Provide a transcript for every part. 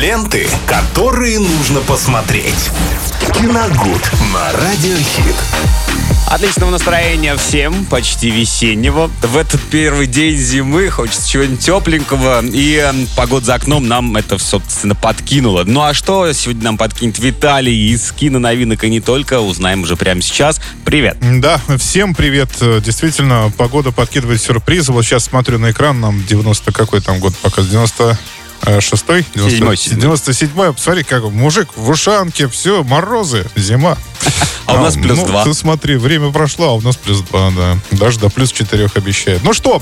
Ленты, которые нужно посмотреть. Киногуд на Радиохит. Отличного настроения всем, почти весеннего. В этот первый день зимы хочется чего-нибудь тепленького. И э, погода за окном нам это, собственно, подкинуло. Ну а что сегодня нам подкинет Виталий из киноновинок и не только, узнаем уже прямо сейчас. Привет. Да, всем привет. Действительно, погода подкидывает сюрпризы. Вот сейчас смотрю на экран, нам 90 какой там год пока 90 шестой? Седьмой. 97-й. Посмотри, как мужик в ушанке, все, морозы, зима. А у нас плюс ну. Ты смотри, время прошло, а у нас плюс два, да. Даже до плюс четырех обещает. Ну что,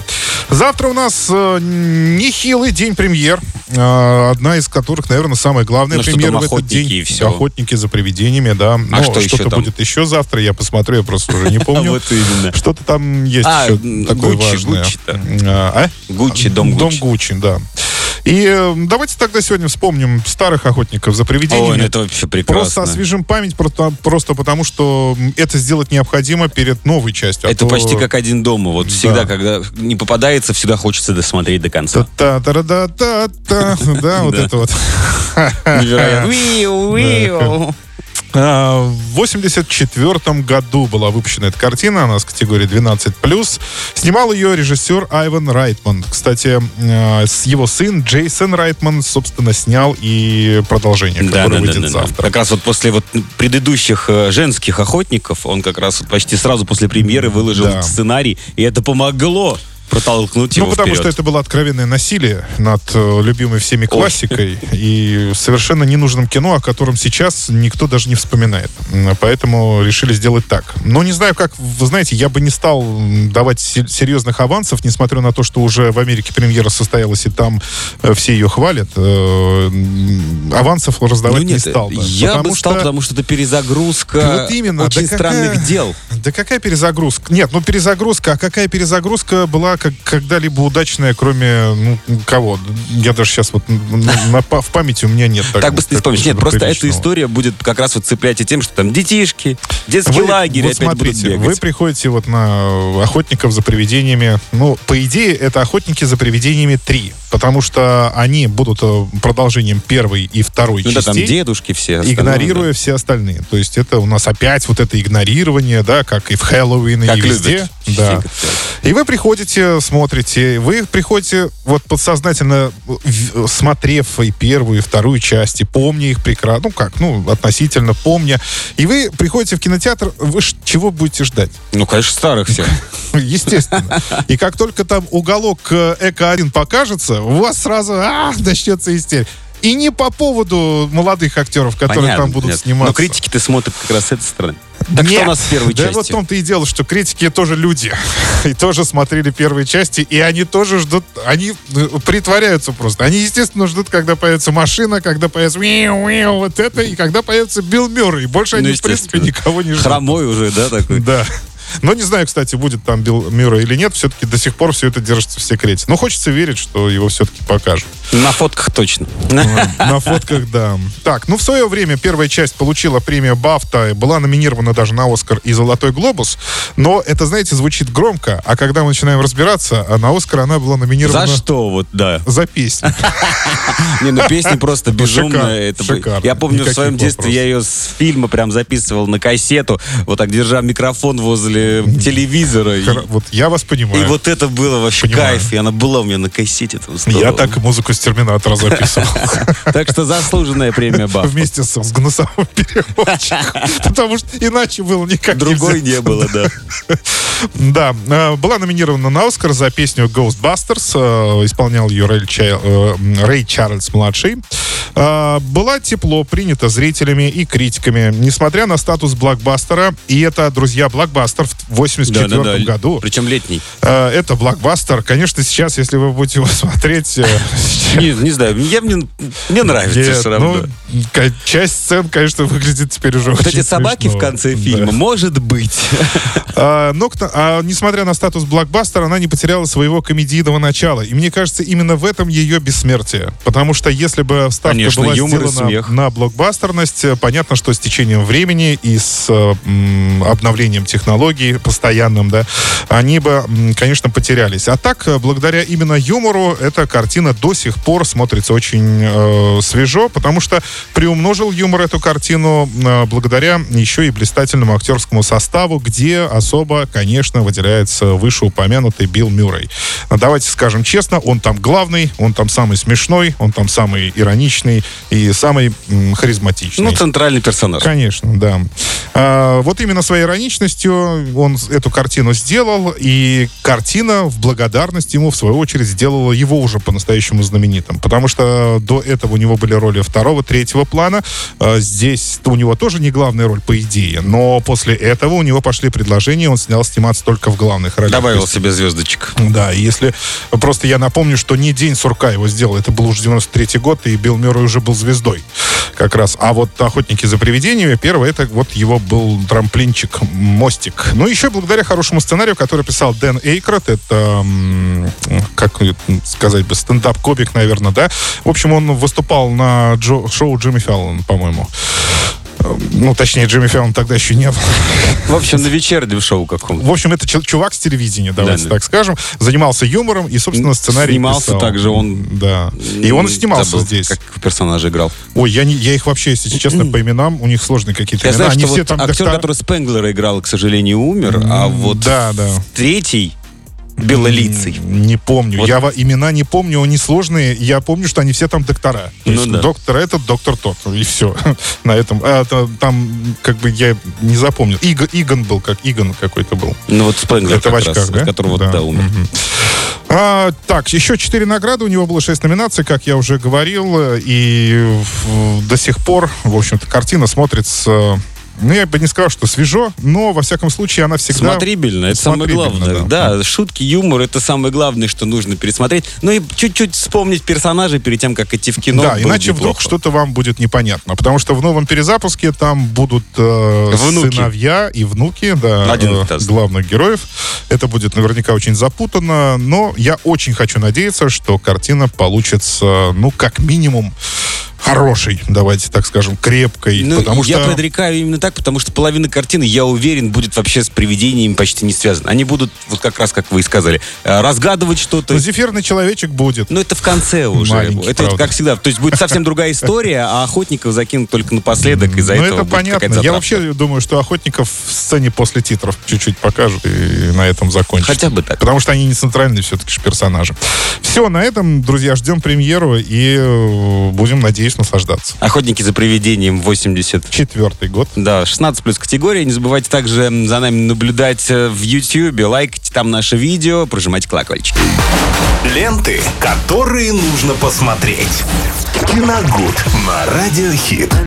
завтра у нас э, нехилый день премьер. Э, одна из которых, наверное, самая главная Ну, премьера в этот день. и. Охотники за привидениями, да. Но что что-то будет еще завтра, я посмотрю, я просто уже не помню. Вот именно. Что-то там есть А, еще такое Гуччи, важное. А? Гуччи, дом Дом Гуччи. Гуччи, да. И э, давайте тогда сегодня вспомним старых охотников за привидениями. Ой, ну это вообще Просто прекрасно. освежим память, просто, просто потому, что это сделать необходимо перед новой частью. А Это то- почти как один дома. Вот всегда, Да. когда не попадается, всегда хочется досмотреть до конца. та та та та та Да, вот это вот. Невероятно. А, В 84 году была выпущена эта картина, она с категории 12+. Снимал ее режиссер Айван Райтман. Кстати, с его сын Джейсон Райтман, собственно, снял и продолжение, Да, которое да, да, выйдет да, да. завтра. Как раз вот после вот предыдущих э, женских охотников он как раз вот почти сразу после премьеры выложил Да. сценарий, и это помогло протолкнуть его Ну, потому вперед. что это было откровенное насилие над э, любимой всеми классикой и совершенно ненужным кино, о котором сейчас никто даже не вспоминает. Поэтому решили сделать так. Но не знаю, как, вы знаете, я бы не стал давать се- серьезных авансов, несмотря на то, что уже в Америке премьера состоялась, и там э, все ее хвалят. Э, Авансов раздавать Ну, нет, не стал бы. я Потому бы стал, что- потому что это перезагрузка вот именно, очень да странных какая- дел. Да какая перезагрузка? Нет, ну перезагрузка, а какая перезагрузка была как, когда-либо удачная, кроме ну, кого? Я даже сейчас вот на па- в памяти у меня нет. Так быстро не такого вспомнишь. Нет, просто эта история будет как раз вот цеплять и тем, что там детишки, детский Вы, лагерь вот опять будут смотрите, бегать. вы приходите вот на охотников за привидениями. Ну, по идее, это охотники за привидениями 3, потому что они будут э, продолжением первой и второй Ну да, там частей. дедушки все. игнорируя все остальные. То есть это у нас опять вот это игнорирование, да, как и в Хэллоуин, и Как везде. любят. Да. И вы приходите, смотрите, вы приходите вот подсознательно, смотрев и первую, и вторую части, помня их прекрасно, ну как, ну относительно помня, и вы приходите в кинотеатр, вы чего будете ждать? Ну, конечно, старых всех. Естественно. И как только там уголок э, Эко-1 покажется, у вас сразу а, начнется истерия. И не по поводу молодых актеров, которые Понятно, там будут понятно. сниматься. Но критики-то смотрят как раз с этой стороны. Так Нет. что у нас в первой да части? вот в том-то и дело, что критики тоже люди. И тоже смотрели первые части, и они тоже ждут, они э, притворяются просто. Они, естественно, ждут, когда появится машина, когда появится вот это, и когда появится Билл Мюррей. И больше Ну, они, в принципе, никого не ждут. Хромой уже, да, такой? Да. Но не знаю, кстати, будет там Билл Мюррей или нет. Все-таки до сих пор все это держится в секрете. Но хочется верить, что его все-таки покажут. На фотках точно. На фотках, да. Так, ну в свое время первая часть получила премию Бафта, и была номинирована даже на Оскар и Золотой глобус. Но это, знаете, звучит громко, а когда мы начинаем разбираться, а на Оскар она была номинирована За что вот, да. за песню. Не, ну песня просто Ну, безумная. Я помню в своем детстве, я ее с фильма прям записывал на кассету, вот так держа микрофон возле телевизора. И, Вот я вас и понимаю. вот это было вообще кайф, и она была у меня на кассете. Я так и музыку с Терминатора записывал. Так что заслуженная премия Баф. Вместе с, голосовым переводчиком. Потому что иначе было никак Другой не было, да. Да, э, была номинирована на Оскар за песню Ghostbusters. э, Исполнял ее Рэй, Ча- Э, Была тепло принята зрителями и критиками, несмотря на статус блокбастера. И это, друзья, блокбастер в 84 Да-да-да. году. Причем летний. Э, Это блокбастер. Конечно, сейчас, если вы будете его смотреть, э, Не, не знаю, мне, мне нравится нет, все равно. ну, часть сцен, конечно, выглядит теперь уже Вот очень эти собаки смешно. в конце Да. фильма, может быть. А, но, а, несмотря на статус блокбастера, она не потеряла своего комедийного начала. И мне кажется, именно в этом ее бессмертие. Потому что если бы ставка Конечно, была сделана на блокбастерность, э, понятно, что с течением времени и с э, м, обновлением технологий постоянным, да, они бы, конечно, потерялись. А так, э, благодаря именно юмору, эта картина до сих пор смотрится очень э, свежо, потому что приумножил юмор эту картину э, благодаря еще и блистательному актерскому составу, где особо, конечно, выделяется вышеупомянутый Билл Мюррей. Но давайте скажем честно, он там главный, он там самый смешной, он там самый ироничный и самый м, харизматичный. Ну, центральный персонаж. Конечно, да. А, вот именно своей ироничностью он эту картину сделал, и картина в благодарность ему, в свою очередь, сделала его уже по-настоящему знаменитым. Потому что до этого у него были роли второго, третьего плана. А, здесь у него тоже не главная роль, по идее. Но после этого у него пошли предложения, он снял сниматься только в главных ролях. Добавил есть, себе звездочек. да, и если просто я напомню, что не день сурка его сделал, это был уже 93 год, и Билл Мюррей уже был звездой как раз. А вот «Охотники за привидениями», первый, это вот его был трамплинчик, мостик. Ну, еще благодаря хорошему сценарию, который писал Дэн Эйкрот, это, как сказать бы, стендап-комик, наверное, да? В общем, он выступал на Джо- шоу Джимми Фаллон, по-моему. Ну, точнее, Джимми Фаллон тогда еще не был. В общем, на вечернем шоу каком-то. В общем, это чувак с телевидения, давайте Да, да. так скажем. Занимался юмором и, собственно, сценарий Снимался писал. также он. Да. И он снимался Забыл, здесь. Как персонажа играл. Ой, я, не, я их вообще, если честно, по именам, у них сложные какие-то Я имена. знаю, Они что все вот там актер, доктора- который Спенглера играл, к сожалению, умер, а вот Да, да. третий белолицый. Не помню. Вот. Я имена не помню, они сложные. Я помню, что они все там доктора. То Ну есть да. доктор этот, доктор тот. И все. На этом. А, та- там, как бы, я не запомнил. Иго- Игон был, как Игон какой-то был. Ну вот Спенглер Это в как очках, раз, да? от которого Да. да, умер. Мгм. А, так, еще четыре награды. У него было шесть номинаций, как я уже говорил. И в- до сих пор, в общем-то, картина смотрится... Ну, я бы не сказал, что свежо, но, во всяком случае, она всегда... Смотрибельно, это самое главное. да. Да. шутки, юмор, это самое главное, что нужно пересмотреть. Ну и чуть-чуть вспомнить персонажей перед тем, как идти в кино. да, иначе неплохо. вдруг что-то вам будет непонятно. Потому что в новом перезапуске там будут э, Внуки. сыновья и внуки да, Один э, главных героев. Это будет наверняка очень запутанно, но я очень хочу надеяться, что картина получится, ну, как минимум, хорошей, давайте так скажем, крепкой. Ну, потому я что... предрекаю именно так, потому что половина картины, я уверен, будет вообще с привидениями почти не связана. Они будут, вот как раз, как вы и сказали, э, разгадывать что-то. Ну, зефирный человечек будет. Но это в конце уже. Маленький, это правда. как всегда. То есть будет совсем другая история, а охотников закинут только напоследок, из-за Ну, этого это понятно. Я вообще думаю, что охотников в сцене после титров чуть-чуть покажут и на этом закончат. Хотя бы так. Потому что они не центральные все-таки же персонажи. Все, на этом, друзья, ждем премьеру и э, будем, надеюсь, наслаждаться. Охотники за привидением 80 Четвертый год. Да, 16 плюс категория. Не забывайте также за нами наблюдать э, в YouTube, лайкайте там наше видео, прожимайте колокольчик. Ленты, которые нужно посмотреть. Киногуд на Радиохит.